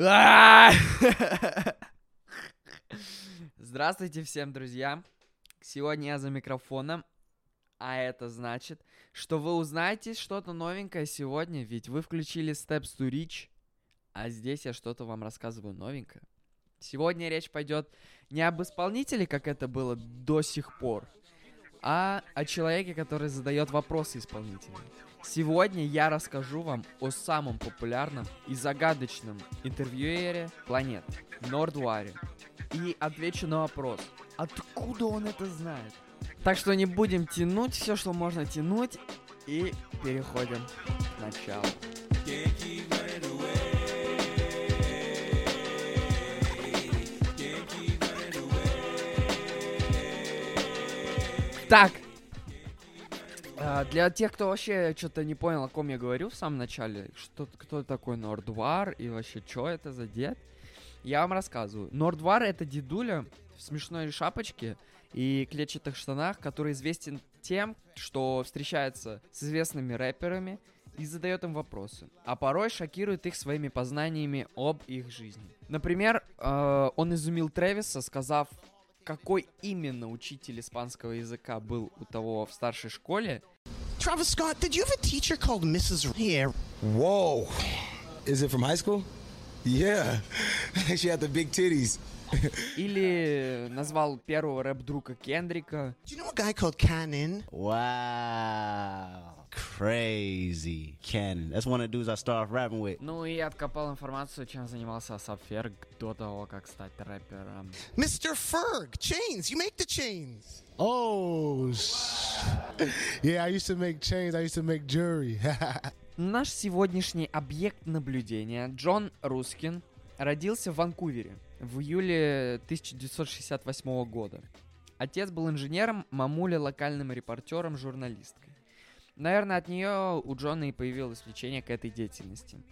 А! Здравствуйте всем, друзья. Сегодня я за микрофоном, а это значит, что вы узнаете что-то новенькое сегодня, ведь вы включили Steps to Reach, а здесь я что-то вам рассказываю новенькое. Сегодня речь пойдет не об исполнителе, как это было до сих пор, а о человеке, который задает вопросы исполнителю. Сегодня я расскажу вам о самом популярном и загадочном интервьюере планет Нордваре. И отвечу на вопрос, откуда он это знает? Так что не будем тянуть все, что можно тянуть, и переходим к началу. Так, а, для тех, кто вообще что-то не понял, о ком я говорю в самом начале, что, кто такой Нордвар и вообще, что это за дед, я вам рассказываю. Нордвар — это дедуля в смешной шапочке и клетчатых штанах, который известен тем, что встречается с известными рэперами и задает им вопросы, а порой шокирует их своими познаниями об их жизни. Например, э, он изумил Трэвиса, сказав какой именно учитель испанского языка был у того в старшей школе. Travis Scott, did you have a teacher called Mrs. Here? Whoa. Is it from high school? Yeah. she had the big titties. Или назвал первого рэп-друга Кендрика. Do you know a guy called Canon? Wow. Crazy. Cannon. That's one of the dudes I start off rapping with. Ну и откопал информацию, чем занимался Асап Ферг до того, как стать рэпером. Mr. Ferg, chains. You make the chains. Oh, yeah. I used to make chains. I used to make jewelry. Наш сегодняшний объект наблюдения, Джон Рускин, родился в Ванкувере в июле 1968 года. Отец был инженером, мамуля локальным репортером, журналисткой. Наверное, от нее у Джона и появилось влечение к этой деятельности.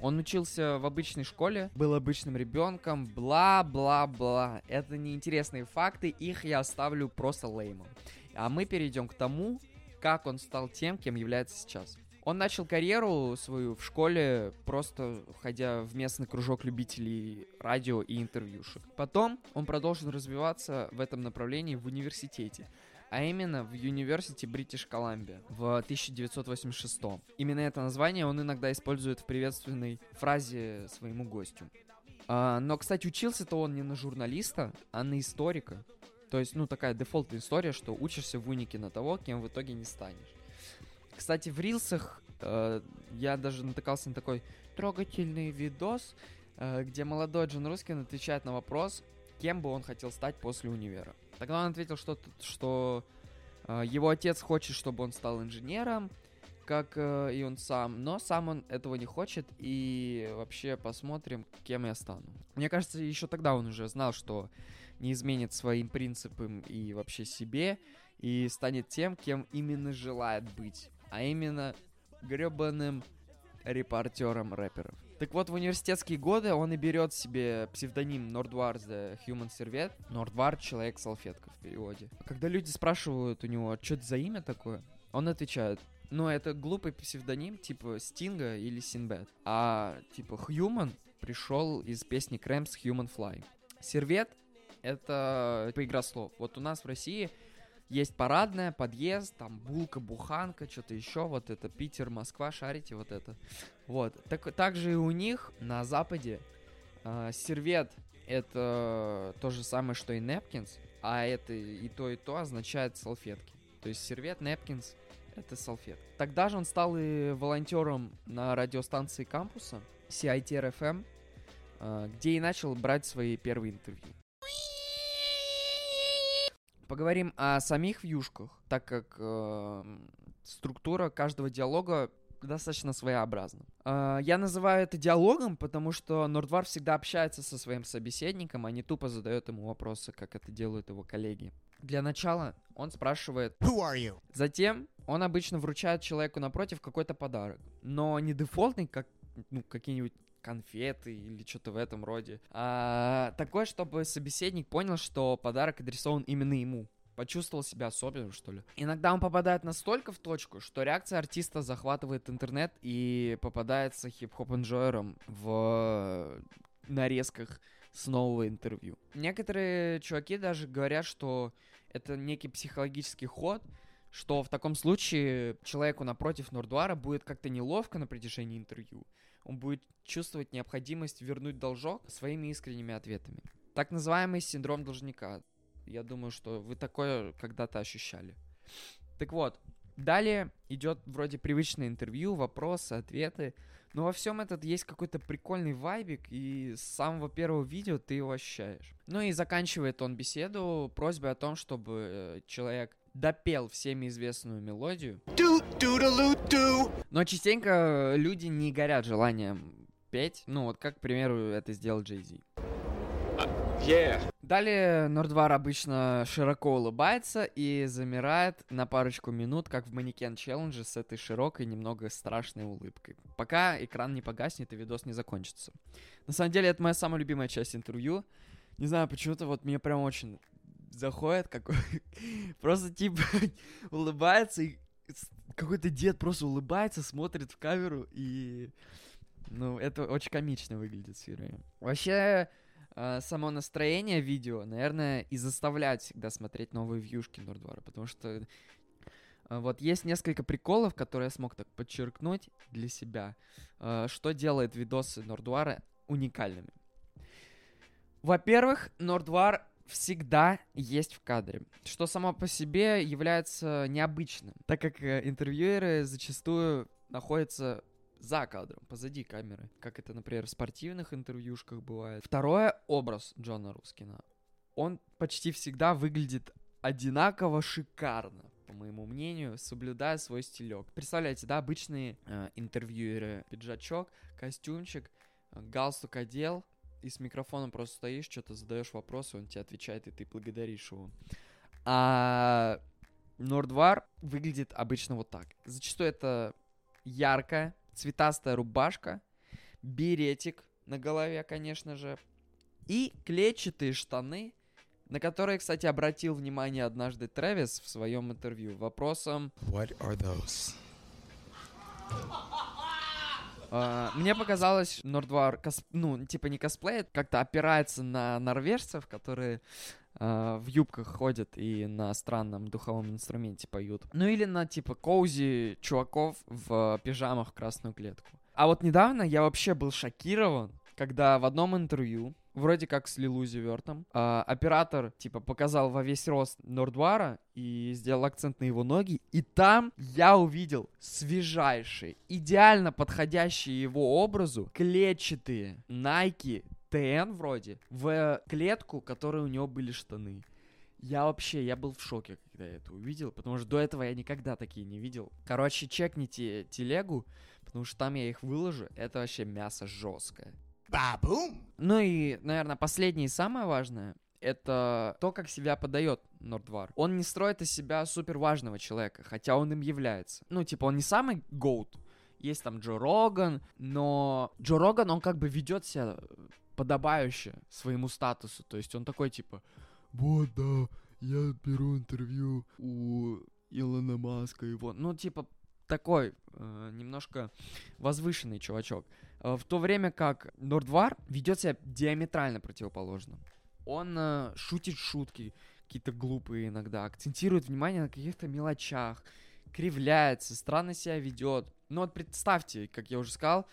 Он учился в обычной школе, был обычным ребенком, бла-бла-бла. Это неинтересные факты, их я оставлю просто леймом. А мы перейдем к тому, как он стал тем, кем является сейчас. Он начал карьеру свою в школе, просто ходя в местный кружок любителей радио и интервьюшек. Потом он продолжил развиваться в этом направлении в университете, а именно в University British Columbia в 1986. Именно это название он иногда использует в приветственной фразе своему гостю. А, но, кстати, учился-то он не на журналиста, а на историка. То есть, ну, такая дефолтная история, что учишься в унике на того, кем в итоге не станешь. Кстати, в рилсах э, я даже натыкался на такой трогательный видос, э, где молодой Джон Рускин отвечает на вопрос, кем бы он хотел стать после универа. Тогда он ответил, что, что э, его отец хочет, чтобы он стал инженером, как э, и он сам, но сам он этого не хочет, и вообще посмотрим, кем я стану. Мне кажется, еще тогда он уже знал, что не изменит своим принципам и вообще себе, и станет тем, кем именно желает быть, а именно гребаным репортером рэперов. Так вот, в университетские годы он и берет себе псевдоним Нордвар the Human Servet. Нордвар — человек-салфетка в переводе. Когда люди спрашивают у него, что это за имя такое, он отвечает, ну, это глупый псевдоним, типа Стинга или Синбет. А, типа, Human пришел из песни Крэмс Human Fly. Сервет — это типа, игра слов. Вот у нас в России есть парадная, подъезд, там булка, буханка, что-то еще, вот это Питер, Москва, шарите вот это. Вот. Так, также и у них на Западе э, сервет это то же самое, что и Непкинс, а это и то, и то означает салфетки. То есть сервет, Непкинс это салфетка. Тогда же он стал и волонтером на радиостанции кампуса CITR-FM, э, где и начал брать свои первые интервью. Поговорим о самих вьюшках, так как э, структура каждого диалога достаточно своеобразна. Э, я называю это диалогом, потому что Нордвар всегда общается со своим собеседником, а не тупо задает ему вопросы, как это делают его коллеги. Для начала он спрашивает Who are you? Затем он обычно вручает человеку напротив какой-то подарок. Но не дефолтный, как ну, какие-нибудь конфеты или что-то в этом роде. А такое, чтобы собеседник понял, что подарок адресован именно ему. Почувствовал себя особенным, что ли. Иногда он попадает настолько в точку, что реакция артиста захватывает интернет и попадается хип-хоп-энджойером в нарезках с нового интервью. Некоторые чуваки даже говорят, что это некий психологический ход, что в таком случае человеку напротив Нордуара будет как-то неловко на протяжении интервью. Он будет чувствовать необходимость вернуть должок своими искренними ответами. Так называемый синдром должника. Я думаю, что вы такое когда-то ощущали. Так вот, далее идет вроде привычное интервью, вопросы, ответы. Но во всем этот есть какой-то прикольный вайбик, и с самого первого видео ты его ощущаешь. Ну и заканчивает он беседу просьбой о том, чтобы э, человек допел всеми известную мелодию. Но частенько люди не горят желанием петь. Ну вот как, к примеру, это сделал Джей Зи. Далее Нордвар обычно широко улыбается и замирает на парочку минут, как в манекен челлендже с этой широкой, немного страшной улыбкой. Пока экран не погаснет и видос не закончится. На самом деле, это моя самая любимая часть интервью. Не знаю, почему-то вот мне прям очень заходит, какой просто типа улыбается и с- какой-то дед просто улыбается, смотрит в камеру и ну это очень комично выглядит все время. Вообще э, само настроение видео, наверное, и заставляет всегда смотреть новые вьюшки Нордвара, потому что э, вот есть несколько приколов, которые я смог так подчеркнуть для себя, э, что делает видосы Нордвара уникальными. Во-первых, Нордвар всегда есть в кадре, что само по себе является необычным, так как э, интервьюеры зачастую находятся за кадром, позади камеры, как это, например, в спортивных интервьюшках бывает. Второе — образ Джона Рускина. Он почти всегда выглядит одинаково шикарно, по моему мнению, соблюдая свой стилек. Представляете, да, обычные э, интервьюеры, пиджачок, костюмчик, э, галстук одел, и с микрофоном просто стоишь, что-то задаешь вопросы, он тебе отвечает, и ты благодаришь его. А Нордвар выглядит обычно вот так. Зачастую это яркая, цветастая рубашка, беретик на голове, конечно же, и клетчатые штаны, на которые, кстати, обратил внимание однажды Трэвис в своем интервью вопросом What are those? А, Мне показалось, Нордвар, ну, типа не косплеит, как-то опирается на норвежцев, которые а, в юбках ходят и на странном духовом инструменте поют. Ну или на, типа, коузи чуваков в пижамах в красную клетку. А вот недавно я вообще был шокирован, когда в одном интервью, вроде как с Лилузи Вертом, а, оператор, типа, показал во весь рост Нордвара и сделал акцент на его ноги, и там я увидел свежайшие, идеально подходящие его образу, клетчатые Nike TN вроде, в клетку, в которой у него были штаны. Я вообще, я был в шоке, когда я это увидел, потому что до этого я никогда такие не видел. Короче, чекните телегу, потому что там я их выложу, это вообще мясо жесткое. Ba-boom. Ну и, наверное, последнее и самое важное, это то, как себя подает Нордвар. Он не строит из себя супер важного человека, хотя он им является. Ну, типа, он не самый гоут. Есть там Джо Роган, но Джо Роган, он как бы ведет себя подобающе своему статусу. То есть он такой, типа, вот, да, я беру интервью у Илона Маска его. Ну, типа, такой э, немножко возвышенный чувачок. Э, в то время как Нордвар ведет себя диаметрально противоположно. Он э, шутит шутки, какие-то глупые иногда, акцентирует внимание на каких-то мелочах, кривляется, странно себя ведет. Но вот представьте, как я уже сказал,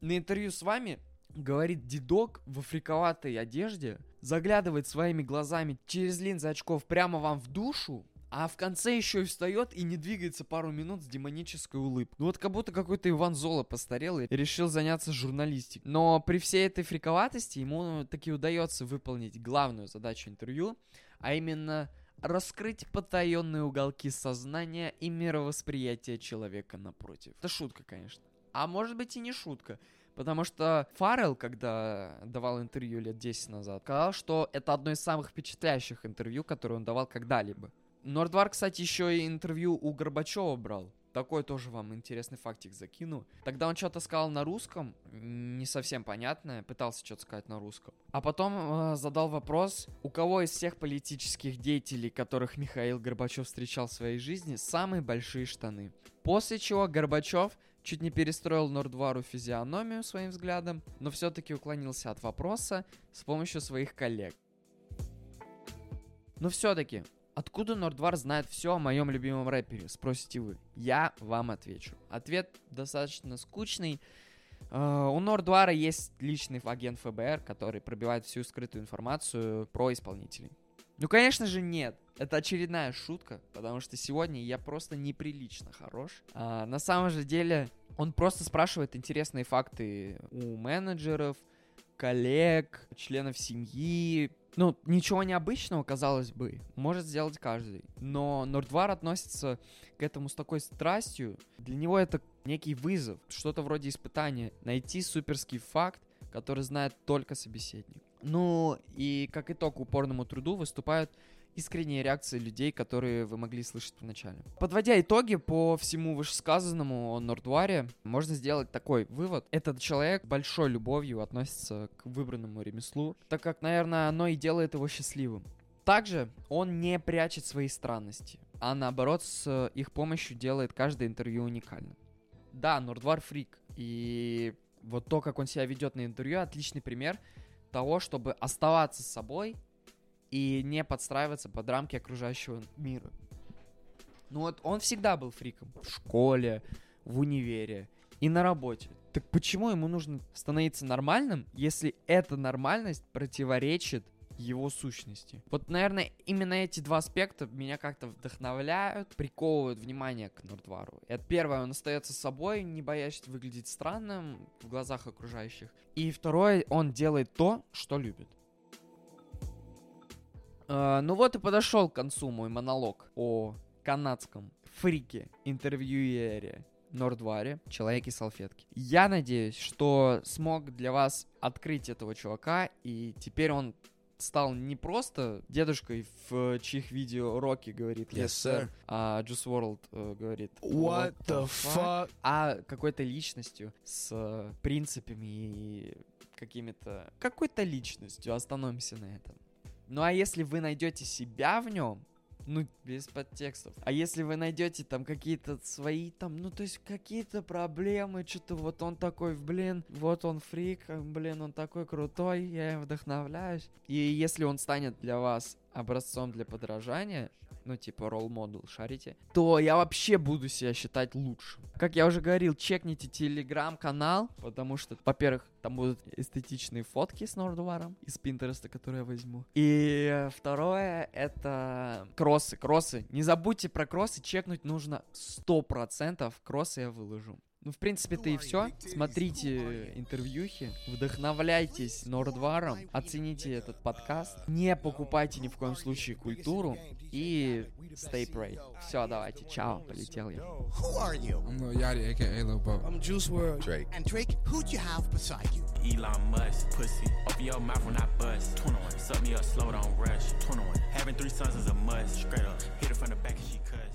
на интервью с вами говорит дедок в африковатой одежде, заглядывает своими глазами через линзы очков прямо вам в душу, а в конце еще и встает и не двигается пару минут с демонической улыбкой. Ну вот как будто какой-то Иван Золо постарел и решил заняться журналистикой. Но при всей этой фриковатости ему таки удается выполнить главную задачу интервью, а именно раскрыть потаенные уголки сознания и мировосприятия человека напротив. Это шутка, конечно. А может быть и не шутка. Потому что Фаррелл, когда давал интервью лет 10 назад, сказал, что это одно из самых впечатляющих интервью, которое он давал когда-либо. Нордвар, кстати, еще и интервью у Горбачева брал. Такой тоже вам интересный фактик закину. Тогда он что-то сказал на русском, не совсем понятное, пытался что-то сказать на русском. А потом э, задал вопрос, у кого из всех политических деятелей, которых Михаил Горбачев встречал в своей жизни, самые большие штаны. После чего Горбачев чуть не перестроил Нордвару физиономию своим взглядом, но все-таки уклонился от вопроса с помощью своих коллег. Но все-таки, откуда Нордвар знает все о моем любимом рэпере, спросите вы. Я вам отвечу. Ответ достаточно скучный. Э, У Нордвара есть личный агент ФБР, который пробивает всю скрытую информацию про исполнителей. Ну, конечно же, нет. Это очередная шутка, потому что сегодня я просто неприлично хорош. А, на самом же деле, он просто спрашивает интересные факты у менеджеров, коллег, членов семьи. Ну, ничего необычного, казалось бы, может сделать каждый. Но Нордвар относится к этому с такой страстью. Для него это некий вызов, что-то вроде испытания. Найти суперский факт, который знает только собеседник. Ну, и как итог упорному труду выступают искренние реакции людей, которые вы могли слышать вначале. Подводя итоги по всему вышесказанному о Нордваре, можно сделать такой вывод. Этот человек большой любовью относится к выбранному ремеслу, так как, наверное, оно и делает его счастливым. Также он не прячет свои странности, а наоборот с их помощью делает каждое интервью уникальным. Да, Нордвар фрик, и вот то, как он себя ведет на интервью, отличный пример того, чтобы оставаться собой и не подстраиваться под рамки окружающего мира. Ну вот он всегда был фриком. В школе, в универе и на работе. Так почему ему нужно становиться нормальным, если эта нормальность противоречит его сущности. Вот, наверное, именно эти два аспекта меня как-то вдохновляют, приковывают внимание к Нордвару. Это первое, он остается собой, не боясь выглядеть странным в глазах окружающих. И второе, он делает то, что любит. Э, ну вот и подошел к концу мой монолог о канадском фрике интервьюере Нордваре, человеке салфетки. Я надеюсь, что смог для вас открыть этого чувака, и теперь он стал не просто дедушкой, в чьих видео Рокки говорит Yes, sir. а Juice WRLD э, говорит What the fuck? а какой-то личностью с э, принципами и какими-то... Какой-то личностью, остановимся на этом. Ну а если вы найдете себя в нем, ну, без подтекстов. А если вы найдете там какие-то свои там, ну, то есть какие-то проблемы, что-то вот он такой, блин, вот он фрик, блин, он такой крутой, я им вдохновляюсь. И если он станет для вас образцом для подражания, ну, типа ролл модел, шарите, то я вообще буду себя считать лучшим. Как я уже говорил, чекните телеграм-канал, потому что, во-первых, там будут эстетичные фотки с Нордваром из Пинтереста, которые я возьму. И второе, это кроссы. Кроссы. Не забудьте про кроссы, чекнуть нужно 100%. Кроссы я выложу. Ну, в принципе, это и все. Смотрите интервьюхи, вдохновляйтесь Нордваром, оцените этот подкаст, не покупайте ни в коем случае культуру и stay pray. Все, давайте, чао, полетел я. Who are you? I'm Lil Yachty, aka Lil Bo. I'm Juice World. Drake. And Drake, who'd you have beside you? Elon Musk, pussy. Open your mouth when I bust. 21. Suck me up slow, don't rush. 21. Having three sons is a must. Straight up. Hit her from the back and she cut.